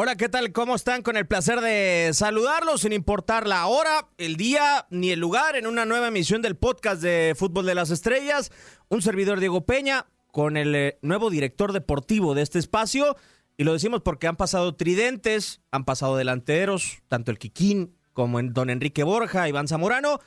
Hola, ¿qué tal? ¿Cómo están? Con el placer de saludarlos sin importar la hora, el día ni el lugar en una nueva emisión del podcast de Fútbol de las Estrellas. Un servidor Diego Peña con el eh, nuevo director deportivo de este espacio. Y lo decimos porque han pasado tridentes, han pasado delanteros, tanto el Quiquín como en Don Enrique Borja, Iván Zamorano.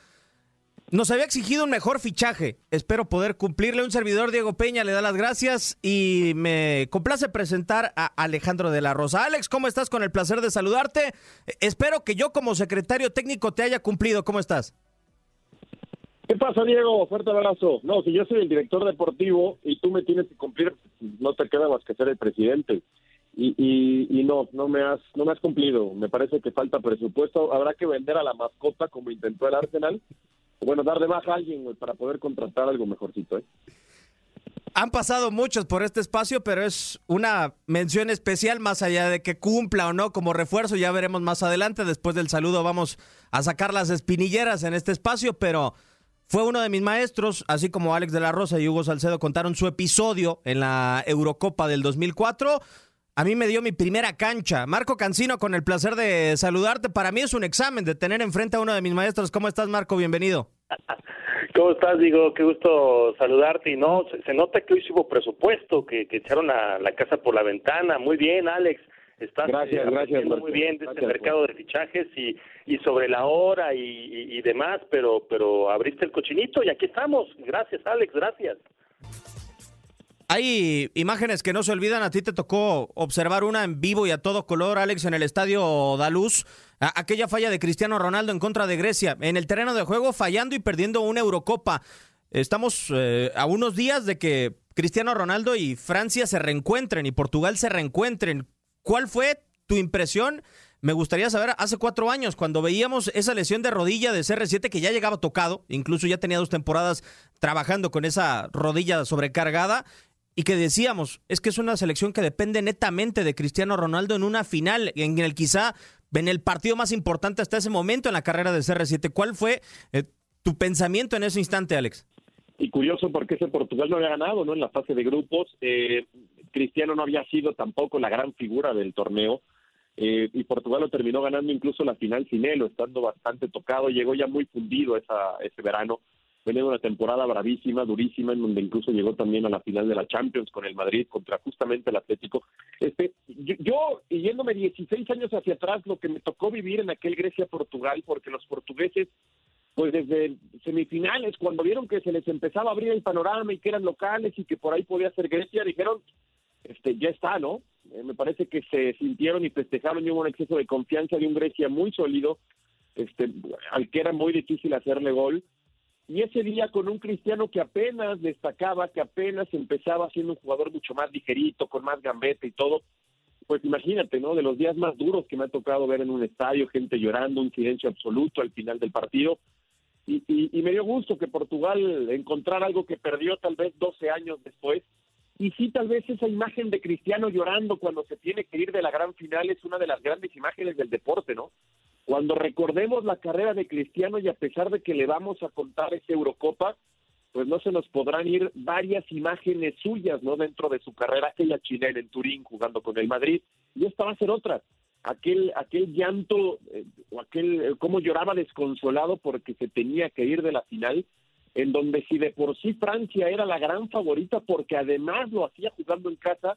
Nos había exigido un mejor fichaje. Espero poder cumplirle. Un servidor, Diego Peña, le da las gracias y me complace presentar a Alejandro de la Rosa. Alex, ¿cómo estás? Con el placer de saludarte. Espero que yo como secretario técnico te haya cumplido. ¿Cómo estás? ¿Qué pasa, Diego? Fuerte abrazo. No, si yo soy el director deportivo y tú me tienes que cumplir, no te queda más que ser el presidente. Y, y, y no, no me has, no me has cumplido. Me parece que falta presupuesto. Habrá que vender a la mascota como intentó el Arsenal. Bueno, dar de baja a alguien para poder contratar algo mejorcito. ¿eh? Han pasado muchos por este espacio, pero es una mención especial más allá de que cumpla o no como refuerzo. Ya veremos más adelante. Después del saludo vamos a sacar las espinilleras en este espacio, pero fue uno de mis maestros, así como Alex de la Rosa y Hugo Salcedo contaron su episodio en la Eurocopa del 2004. A mí me dio mi primera cancha. Marco Cancino, con el placer de saludarte. Para mí es un examen de tener enfrente a uno de mis maestros. ¿Cómo estás, Marco? Bienvenido. ¿Cómo estás? Digo, qué gusto saludarte. Y no, se, se nota que hoy hubo presupuesto, que, que echaron a la casa por la ventana. Muy bien, Alex. Estás Gracias, eh, gracias, Marco. muy bien de este Gracias, mercado de fichajes y, y sobre la hora y, y- y demás, pero, pero abriste el cochinito y aquí estamos. Gracias, Alex, gracias. Hay imágenes que no se olvidan. A ti te tocó observar una en vivo y a todo color, Alex, en el estadio Daluz. Aquella falla de Cristiano Ronaldo en contra de Grecia. En el terreno de juego, fallando y perdiendo una Eurocopa. Estamos eh, a unos días de que Cristiano Ronaldo y Francia se reencuentren y Portugal se reencuentren. ¿Cuál fue tu impresión? Me gustaría saber, hace cuatro años, cuando veíamos esa lesión de rodilla de CR7 que ya llegaba tocado, incluso ya tenía dos temporadas trabajando con esa rodilla sobrecargada, y que decíamos, es que es una selección que depende netamente de Cristiano Ronaldo en una final, en el quizá en el partido más importante hasta ese momento en la carrera de CR7. ¿Cuál fue eh, tu pensamiento en ese instante, Alex? Y curioso porque ese Portugal no había ganado, ¿no? En la fase de grupos, eh, Cristiano no había sido tampoco la gran figura del torneo. Eh, y Portugal lo terminó ganando incluso la final sin él, estando bastante tocado, llegó ya muy fundido esa, ese verano, venía una temporada bravísima, durísima, en donde incluso llegó también a la final de la Champions con el Madrid contra justamente el Atlético. Este, yo, yo yéndome 16 años hacia atrás, lo que me tocó vivir en aquel Grecia-Portugal, porque los portugueses pues desde semifinales, cuando vieron que se les empezaba a abrir el panorama y que eran locales y que por ahí podía ser Grecia, dijeron, este, ya está, ¿no? Eh, me parece que se sintieron y festejaron y hubo un exceso de confianza de un Grecia muy sólido, este, al que era muy difícil hacerle gol. Y ese día con un cristiano que apenas destacaba, que apenas empezaba siendo un jugador mucho más ligerito, con más gambeta y todo, pues imagínate, ¿no? De los días más duros que me ha tocado ver en un estadio, gente llorando, un silencio absoluto al final del partido y, y, me dio gusto que Portugal encontrara algo que perdió tal vez 12 años después. Y sí, tal vez esa imagen de Cristiano llorando cuando se tiene que ir de la gran final es una de las grandes imágenes del deporte, ¿no? Cuando recordemos la carrera de Cristiano y a pesar de que le vamos a contar esa Eurocopa, pues no se nos podrán ir varias imágenes suyas, ¿no? Dentro de su carrera, aquella chilena en Turín jugando con el Madrid, y esta va a ser otra aquel aquel llanto eh, o aquel eh, cómo lloraba desconsolado porque se tenía que ir de la final en donde si de por sí Francia era la gran favorita porque además lo hacía jugando en casa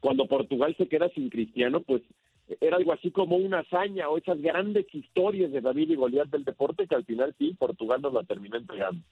cuando Portugal se queda sin Cristiano pues era algo así como una hazaña o esas grandes historias de David y Goliat del deporte que al final sí Portugal nos la terminó entregando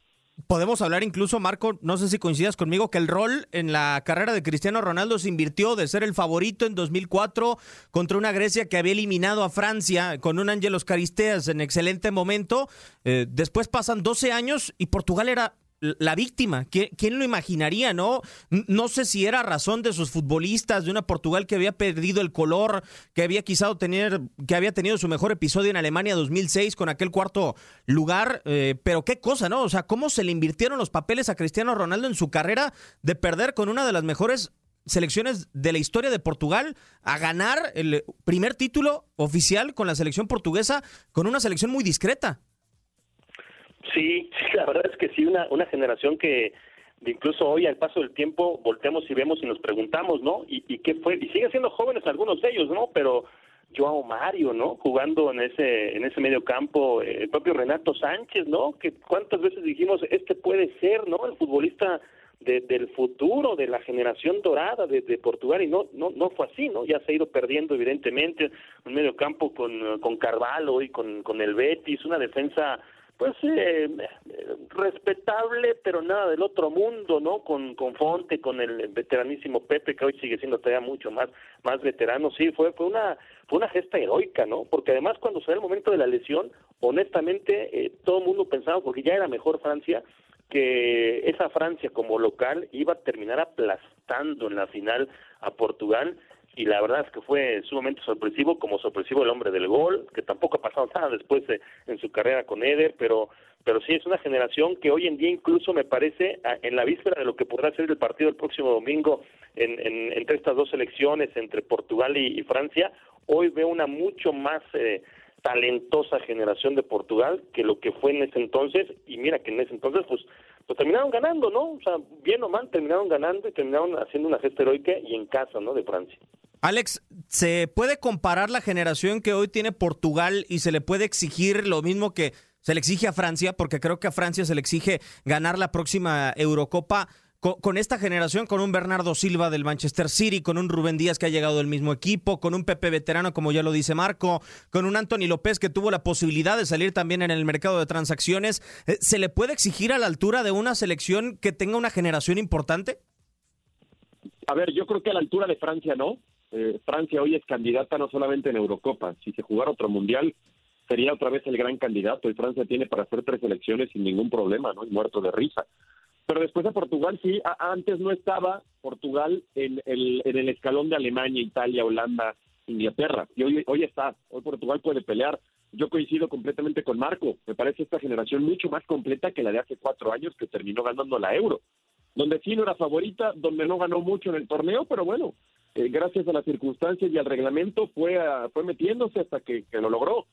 podemos hablar incluso, Marco, no sé si coincidas conmigo, que el rol en la carrera de Cristiano Ronaldo se invirtió de ser el favorito en 2004 contra una Grecia que había eliminado a Francia con un Ángelos Caristeas en excelente momento. Eh, después pasan 12 años y Portugal era la víctima. ¿Quién, lo imaginaría, no? No sé si era razón de sus futbolistas, de una Portugal que había perdido el color, que había quizá tener, que había tenido su mejor episodio en Alemania 2006 con aquel cuarto lugar, eh, pero qué cosa, ¿no? O sea, cómo se le invirtieron los papeles a Cristiano Ronaldo en su carrera de perder con una de las mejores selecciones de la historia de Portugal a ganar el primer título oficial con la selección portuguesa con una selección muy discreta. Sí, la verdad es que sí, una, una generación que incluso hoy al paso del tiempo volteamos y vemos y nos preguntamos, ¿no? ¿Y, qué fue? Y siguen siendo jóvenes algunos de ellos, ¿no? Pero Joao Mario, ¿no? Jugando en ese en ese medio campo, eh, el propio Renato Sánchez, ¿no? Que cuántas veces dijimos, este puede ser, ¿no? El futbolista del futuro, de la generación dorada de, de, Portugal, y no, no, no fue así, ¿no? Ya se ha ido perdiendo, evidentemente, un medio campo con, con Carvalho y con, con el Betis, una defensa pues eh, respetable, pero nada del otro mundo, ¿no? Con, con Fonte, con el veteranísimo Pepe, que hoy sigue siendo todavía mucho más, más veterano. Sí, fue, fue una, fue una gesta heroica, ¿no? Porque además cuando se da el momento de la lesión, honestamente, eh, todo el mundo pensaba, porque ya era mejor Francia, que esa Francia como local iba a terminar aplastando en la final a Portugal y la verdad es que fue sumamente sorpresivo, como sorpresivo el hombre del gol, que tampoco ha pasado nada después de, en su carrera con Eder, pero pero sí es una generación que hoy en día incluso me parece en la víspera de lo que podrá ser el partido el próximo domingo en, en, entre estas dos selecciones, entre Portugal y, Francia, hoy veo una mucho más eh, talentosa generación de Portugal que lo que fue en ese entonces, y mira que en ese entonces pues pues terminaron ganando, ¿no? O sea, bien o mal, terminaron ganando y terminaron haciendo una gesta heroica y en casa, ¿no? De Francia. Alex, ¿se puede comparar la generación que hoy tiene Portugal y se le puede exigir lo mismo que se le exige a Francia? Porque creo que a Francia se le exige ganar la próxima Eurocopa con, esta generación, con un Bernardo Silva del Manchester City, con un Rubén Díaz que ha llegado del mismo equipo, con un Pepe veterano, como ya lo dice Marco, con un Anthony López que tuvo la posibilidad de salir también en el mercado de transacciones, eh, ¿se le puede exigir a la altura de una selección que tenga una generación importante? A ver, yo creo que a la altura de Francia no. Eh, Francia hoy es candidata no solamente en Eurocopa, si se jugara otro mundial sería otra vez el gran candidato y Francia tiene para hacer tres elecciones sin ningún problema, ¿no? Y muerto de risa. Pero después de Portugal sí, antes no estaba Portugal en el, en el escalón de Alemania, Italia, Holanda, Inglaterra. Y hoy, hoy está, hoy Portugal puede pelear. Yo coincido completamente con Marco. Me parece esta generación mucho más completa que la de hace cuatro años que terminó ganando la Euro. Donde sí no era favorita, donde no ganó mucho en el torneo, pero bueno, eh, gracias a las circunstancias y al reglamento fue, fue metiéndose hasta que, que lo logró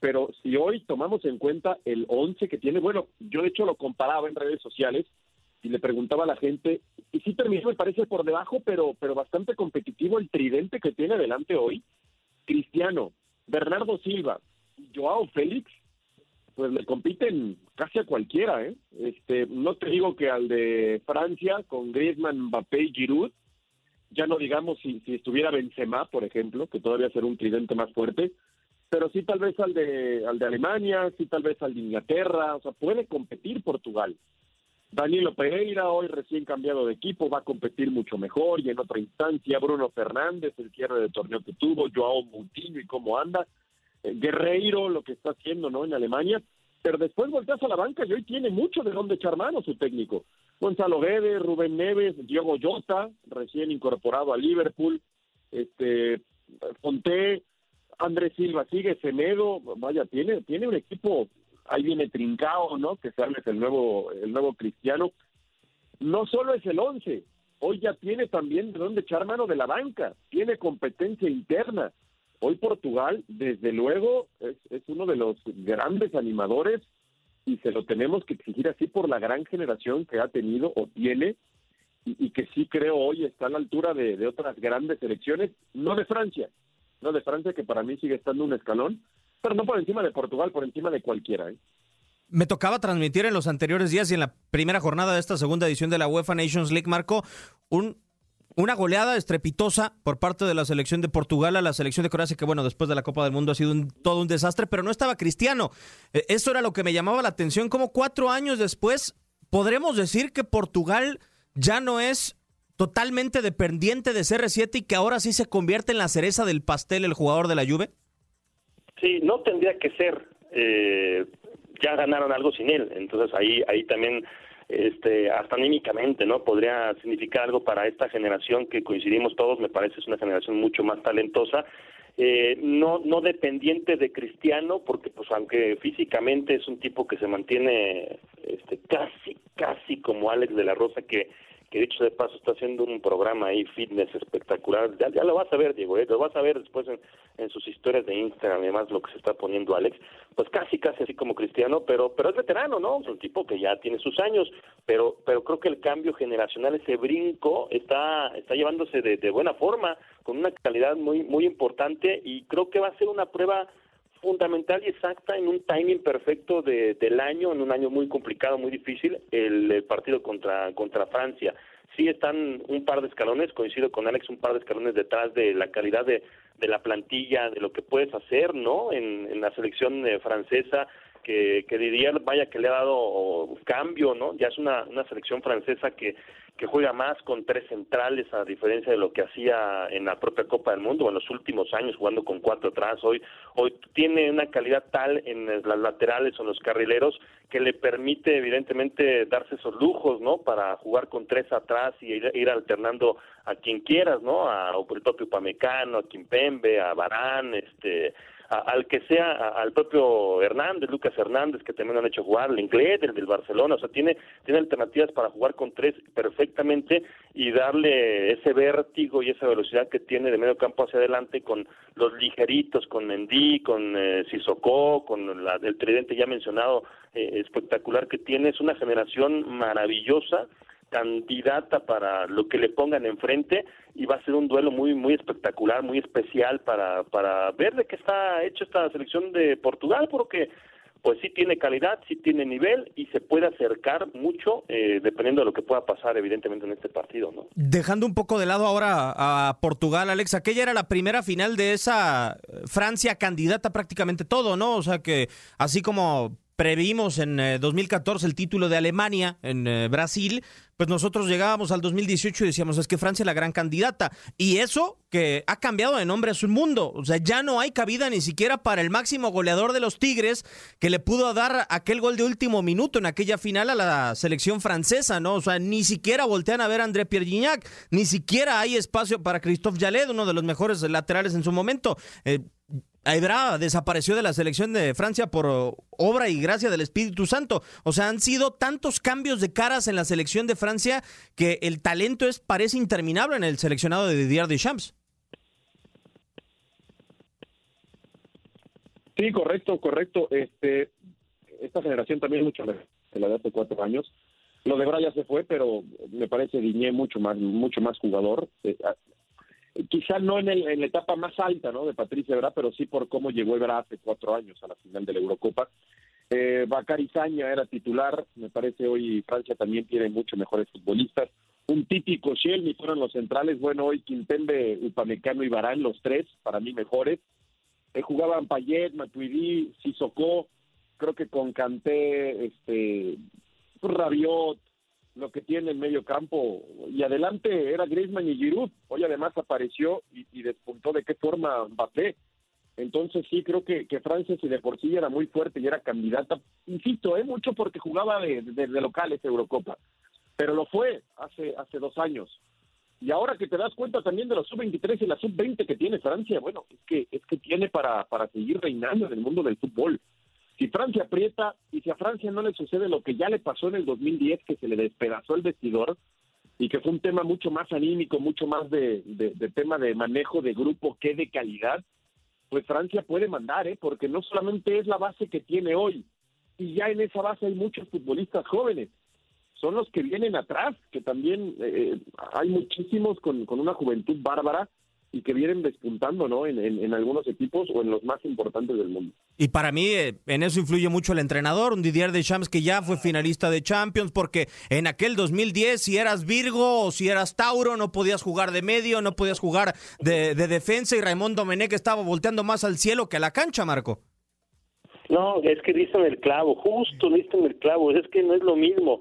pero si hoy tomamos en cuenta el 11 que tiene, bueno, yo de hecho lo comparaba en redes sociales y le preguntaba a la gente, y sí terminó, me parece, por debajo, pero, pero bastante competitivo el tridente que tiene adelante hoy. Cristiano, Bernardo Silva, Joao Félix, pues le compiten casi a cualquiera, ¿eh? Este, no te digo que al de Francia con Griezmann, Mbappé y Giroud, ya no digamos si, si estuviera Benzema, por ejemplo, que todavía será un tridente más fuerte, pero sí tal vez al de al de Alemania, sí tal vez al de Inglaterra, o sea, puede competir Portugal. Danilo Pereira, hoy recién cambiado de equipo, va a competir mucho mejor y en otra instancia Bruno Fernández, el cierre de torneo que tuvo, Joao Moutinho y cómo anda, eh, Guerreiro, lo que está haciendo no en Alemania, pero después volteas a la banca y hoy tiene mucho de dónde echar mano su técnico. Gonzalo Guedes, Rubén Neves, Diego Jota, recién incorporado a Liverpool, este Fonté, Andrés Silva sigue, Semedo, vaya, tiene, tiene un equipo ahí viene Trincao, ¿no? Que se habla es el nuevo, el nuevo cristiano. No solo es el once, hoy ya tiene también de dónde echar mano de la banca, tiene competencia interna. Hoy Portugal, desde luego, es, uno de los grandes animadores y se lo tenemos que exigir así por la gran generación que ha tenido o tiene y, que sí creo hoy está a la altura de, de otras grandes selecciones, no de Francia, no de Francia que para mí sigue estando un escalón, pero no por encima de Portugal, por encima de cualquiera. ¿eh? Me tocaba transmitir en los anteriores días y en la primera jornada de esta segunda edición de la UEFA Nations League, Marco, un, una goleada estrepitosa por parte de la selección de Portugal a la selección de Croacia, que bueno, después de la Copa del Mundo ha sido un, todo un desastre, pero no estaba Cristiano. Eh, eso era lo que me llamaba la atención, como cuatro años después, podremos decir que Portugal ya no es totalmente dependiente de CR7 y que ahora sí se convierte en la cereza del pastel el jugador de la Juve. Sí, no tendría que ser. Eh, ya ganaron algo sin él, entonces ahí ahí también este hasta anímicamente no podría significar algo para esta generación que coincidimos todos me parece es una generación mucho más talentosa. Eh, no no dependiente de Cristiano porque pues aunque físicamente es un tipo que se mantiene este casi casi como Alex de la Rosa que que dicho de paso está haciendo un programa ahí fitness espectacular. Ya, lo vas a ver, Diego, ¿eh? lo vas a ver después en, en, sus historias de Instagram, además lo que se está poniendo Alex, pues casi casi así como Cristiano, pero pero es veterano, ¿no? Es un tipo que ya tiene sus años, pero pero creo que el cambio generacional, ese brinco está está llevándose de, de buena forma, con una calidad muy muy importante y creo que va a ser una prueba fundamental y exacta en un timing perfecto de, del año, en un año muy complicado, muy difícil, el, el, partido contra, contra Francia. Sí están un par de escalones, coincido con Alex, un par de escalones detrás de la calidad de, de la plantilla, de lo que puedes hacer, ¿no? En, en la selección eh, francesa, que, que Didier, vaya que le ha dado cambio, ¿no? Ya es una, una selección francesa que que juega más con tres centrales a diferencia de lo que hacía en la propia Copa del Mundo en los últimos años jugando con cuatro atrás. Hoy hoy tiene una calidad tal en las laterales o en los carrileros que le permite evidentemente darse esos lujos no para jugar con tres atrás y ir, alternando a quien quieras no a, el propio Pamecano a Kimpembe a Barán este a, al que sea, a, al propio Hernández, Lucas Hernández, que también han hecho jugar, el inglés, el del Barcelona, o sea, tiene, tiene alternativas para jugar con tres perfectamente y darle ese vértigo y esa velocidad que tiene de medio campo hacia adelante con los ligeritos, con Mendy, con eh, Sissoko, con la, el tridente ya mencionado eh, espectacular que tiene, es una generación maravillosa candidata para lo que le pongan enfrente y va a ser un duelo muy muy espectacular, muy especial para para ver de qué está hecho esta selección de Portugal porque pues sí tiene calidad, sí tiene nivel y se puede acercar mucho eh, dependiendo de lo que pueda pasar evidentemente en este partido, ¿no? Dejando un poco de lado ahora a Portugal, Alex, aquella era la primera final de esa Francia candidata prácticamente todo, ¿no? O sea que así como previmos en eh, 2014 el título de Alemania en eh, Brasil, pues nosotros llegábamos al 2018 y decíamos, es que Francia es la gran candidata. Y eso que ha cambiado de nombre a su mundo. O sea, ya no hay cabida ni siquiera para el máximo goleador de los Tigres que le pudo dar aquel gol de último minuto en aquella final a la selección francesa, ¿no? O sea, ni siquiera voltean a ver a André Pierre Gignac, ni siquiera hay espacio para Christophe Jallet, uno de los mejores laterales en su momento. Eh, Aibra desapareció de la selección de Francia por obra y gracia del Espíritu Santo. O sea, han sido tantos cambios de caras en la selección de Francia que el talento es parece interminable en el seleccionado de Didier Deschamps. Sí, correcto, correcto. Este, esta generación también es mucho mejor que la de hace cuatro años. Lo de Bra ya se fue, pero me parece Diñé mucho más, mucho más jugador. Quizá no en, el, en, la etapa más alta ¿no? de Patricia Ebra, pero sí por cómo llegó Ebra hace cuatro años a la final de la Eurocopa. Eh, Bacari era titular, me parece hoy Francia también tiene mucho mejores futbolistas. Un típico Shelby fueron los centrales, bueno, hoy Quintembe, Upamecano y Barán, los tres, para mí mejores. Eh, jugaban Payet, Matuidi, Sissoko, creo que con Canté, este, Rabiot, lo que tiene en medio campo. Y adelante era Griezmann y Giroud. Hoy además apareció y, despuntó de qué forma Mbappé. Entonces sí, creo que, Francia, si de por sí era muy fuerte y era candidata, insisto, ¿eh? mucho porque jugaba de, de, de Eurocopa, pero lo fue hace, hace dos años. Y ahora que te das cuenta también de la sub-23 y la sub-20 que tiene Francia, bueno, es que, es que tiene para, para seguir reinando en el mundo del fútbol. Si Francia aprieta y si a Francia no le sucede lo que ya le pasó en el 2010, que se le despedazó el vestidor y que fue un tema mucho más anímico, mucho más de, tema de manejo de grupo que de calidad, pues Francia puede mandar, ¿eh? porque no solamente es la base que tiene hoy, y ya en esa base hay muchos futbolistas jóvenes, son los que vienen atrás, que también eh, hay muchísimos con, con una juventud bárbara y que vienen despuntando, ¿no? En, en, en, algunos equipos o en los más importantes del mundo. Y para mí eh, en eso influye mucho el entrenador, un Didier Deschamps que ya fue finalista de Champions, porque en aquel 2010 si eras Virgo o si eras Tauro no podías jugar de medio, no podías jugar de, de defensa y Raymond Domenech estaba volteando más al cielo que a la cancha, Marco. No, es que dicen el clavo, justo dicen el clavo, es que no es lo mismo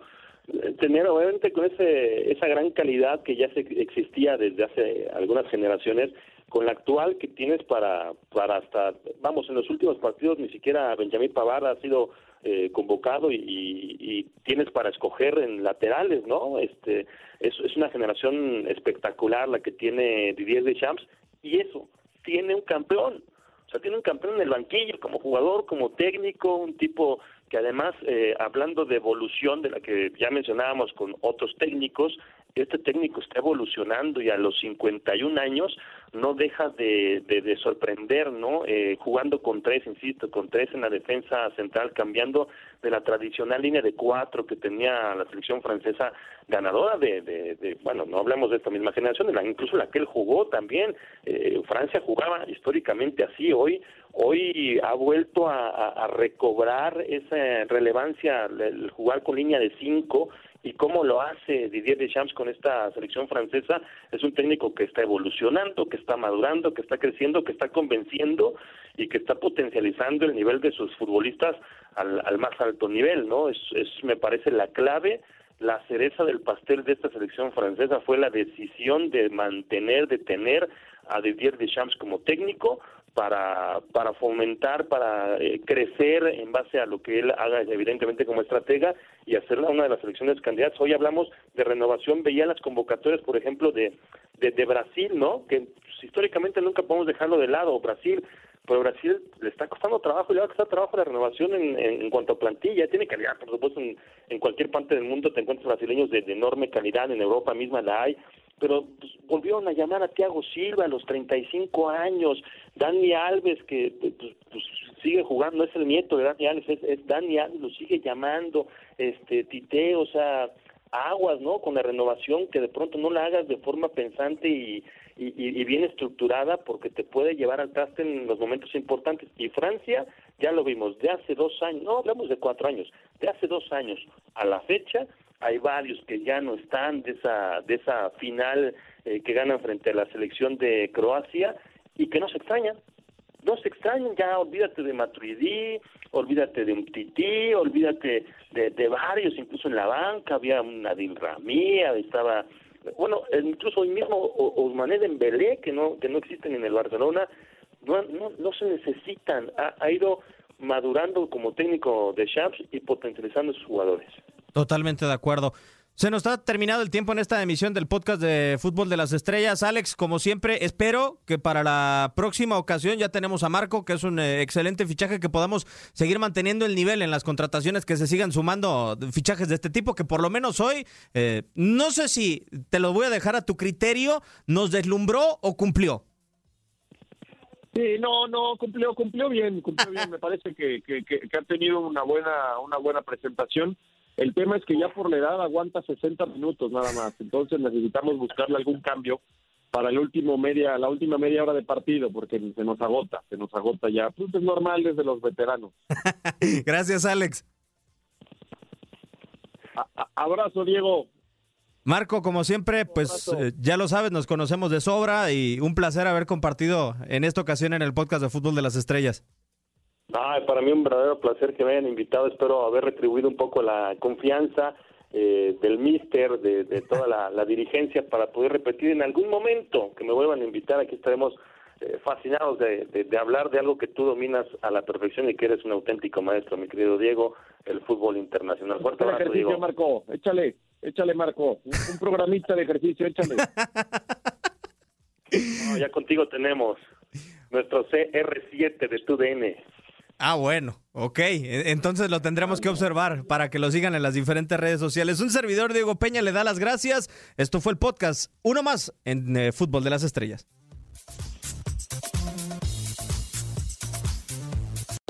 tener obviamente con ese esa gran calidad que ya se existía desde hace algunas generaciones con la actual que tienes para para hasta vamos en los últimos partidos ni siquiera Benjamín Pavard ha sido eh, convocado y, y, y, tienes para escoger en laterales no este es, es una generación espectacular la que tiene Didier Deschamps y eso tiene un campeón. O sea, tiene un campeón en el banquillo como jugador, como técnico, un tipo que además, eh, hablando de evolución de la que ya mencionábamos con otros técnicos, este técnico está evolucionando y a los 51 años no deja de, de, de sorprender, ¿no? Eh, jugando con tres, insisto, con tres en la defensa central, cambiando de la tradicional línea de cuatro que tenía la selección francesa ganadora de, de, de bueno, no hablamos de esta misma generación, la, incluso la que él jugó también, eh, Francia jugaba históricamente así, hoy hoy ha vuelto a, a, a recobrar esa relevancia el jugar con línea de cinco y cómo lo hace Didier Deschamps con esta selección francesa es un técnico que está evolucionando, que está madurando, que está creciendo, que está convenciendo y que está potencializando el nivel de sus futbolistas al, al más alto nivel, ¿no? Es, es me parece la clave la cereza del pastel de esta selección francesa fue la decisión de mantener, de tener a Didier Deschamps como técnico para, para fomentar, para eh, crecer en base a lo que él haga evidentemente como estratega y hacerla una de las selecciones candidatas. Hoy hablamos de renovación, veía las convocatorias, por ejemplo, de, de, Brasil, ¿no? Que pues, históricamente nunca podemos dejarlo de lado, Brasil, pero Brasil le está costando trabajo, le va a costar trabajo la renovación en, en, en cuanto a plantilla, tiene calidad, por supuesto, en, cualquier parte del mundo te encuentras brasileños de, enorme calidad, en Europa misma la hay, pero pues, volvieron a llamar a Thiago Silva a los 35 años, Dani Alves que pues, pues, sigue jugando, no es el nieto de Dani Alves, es, es Dani Alves, lo sigue llamando, este Tite, o sea, aguas, ¿no? Con la renovación, que de pronto no la hagas de forma pensante y, y, y, bien estructurada porque te puede llevar al traste en los momentos importantes. Y Francia, ya lo vimos, de hace dos años, no hablamos de cuatro años, de hace dos años a la fecha, hay varios que ya no están de esa, de esa final eh, que ganan frente a la selección de Croacia y que no se extrañan. No se extrañan, ya olvídate de Matuidi, olvídate de un Tití, olvídate de, de varios, incluso en la banca había un Adil Ramía, estaba bueno, incluso hoy mismo Ousmane Dembélé, que no que no existen en el Barcelona, no, no, no se necesitan, ha, ido madurando como técnico de Champs y potencializando a sus jugadores. Totalmente de acuerdo. Se nos está terminado el tiempo en esta emisión del podcast de Fútbol de las Estrellas. Alex, como siempre, espero que para la próxima ocasión ya tenemos a Marco, que es un eh, excelente fichaje, que podamos seguir manteniendo el nivel en las contrataciones, que se sigan sumando fichajes de este tipo, que por lo menos hoy, eh, no sé si te lo voy a dejar a tu criterio, ¿nos deslumbró o cumplió? Sí, no, no, cumplió, cumplió bien, cumplió bien. Me parece que, que, que, que tenido una buena, una buena presentación El tema es que ya por la edad aguanta 60 minutos nada más, entonces necesitamos buscarle algún cambio para el último media, la última media hora de partido, porque se nos agota, se nos agota ya. Pues es normal desde los veteranos. Gracias, Alex. abrazo, Diego. Marco, como siempre, pues eh, ya lo sabes, nos conocemos de sobra y un placer haber compartido en esta ocasión en el podcast de Fútbol de las Estrellas. Para mí un verdadero placer que me hayan invitado. Espero haber retribuido un poco la confianza eh, del míster, de, toda la, dirigencia para poder repetir en algún momento que me vuelvan a invitar. Aquí estaremos eh, fascinados de, hablar de algo que tú dominas a la perfección y que eres un auténtico maestro, mi querido Diego, el fútbol internacional. Fuerte abrazo, Diego. Marco, échale. Échale, Marco. Un, programita de ejercicio, échale. ya contigo tenemos nuestro CR7 de TUDN. Ah, bueno, ok. E, entonces lo tendremos que observar para que lo sigan en las diferentes redes sociales. Un servidor, Diego Peña, le da las gracias. Esto fue el podcast, uno más en eh, Fútbol de las Estrellas.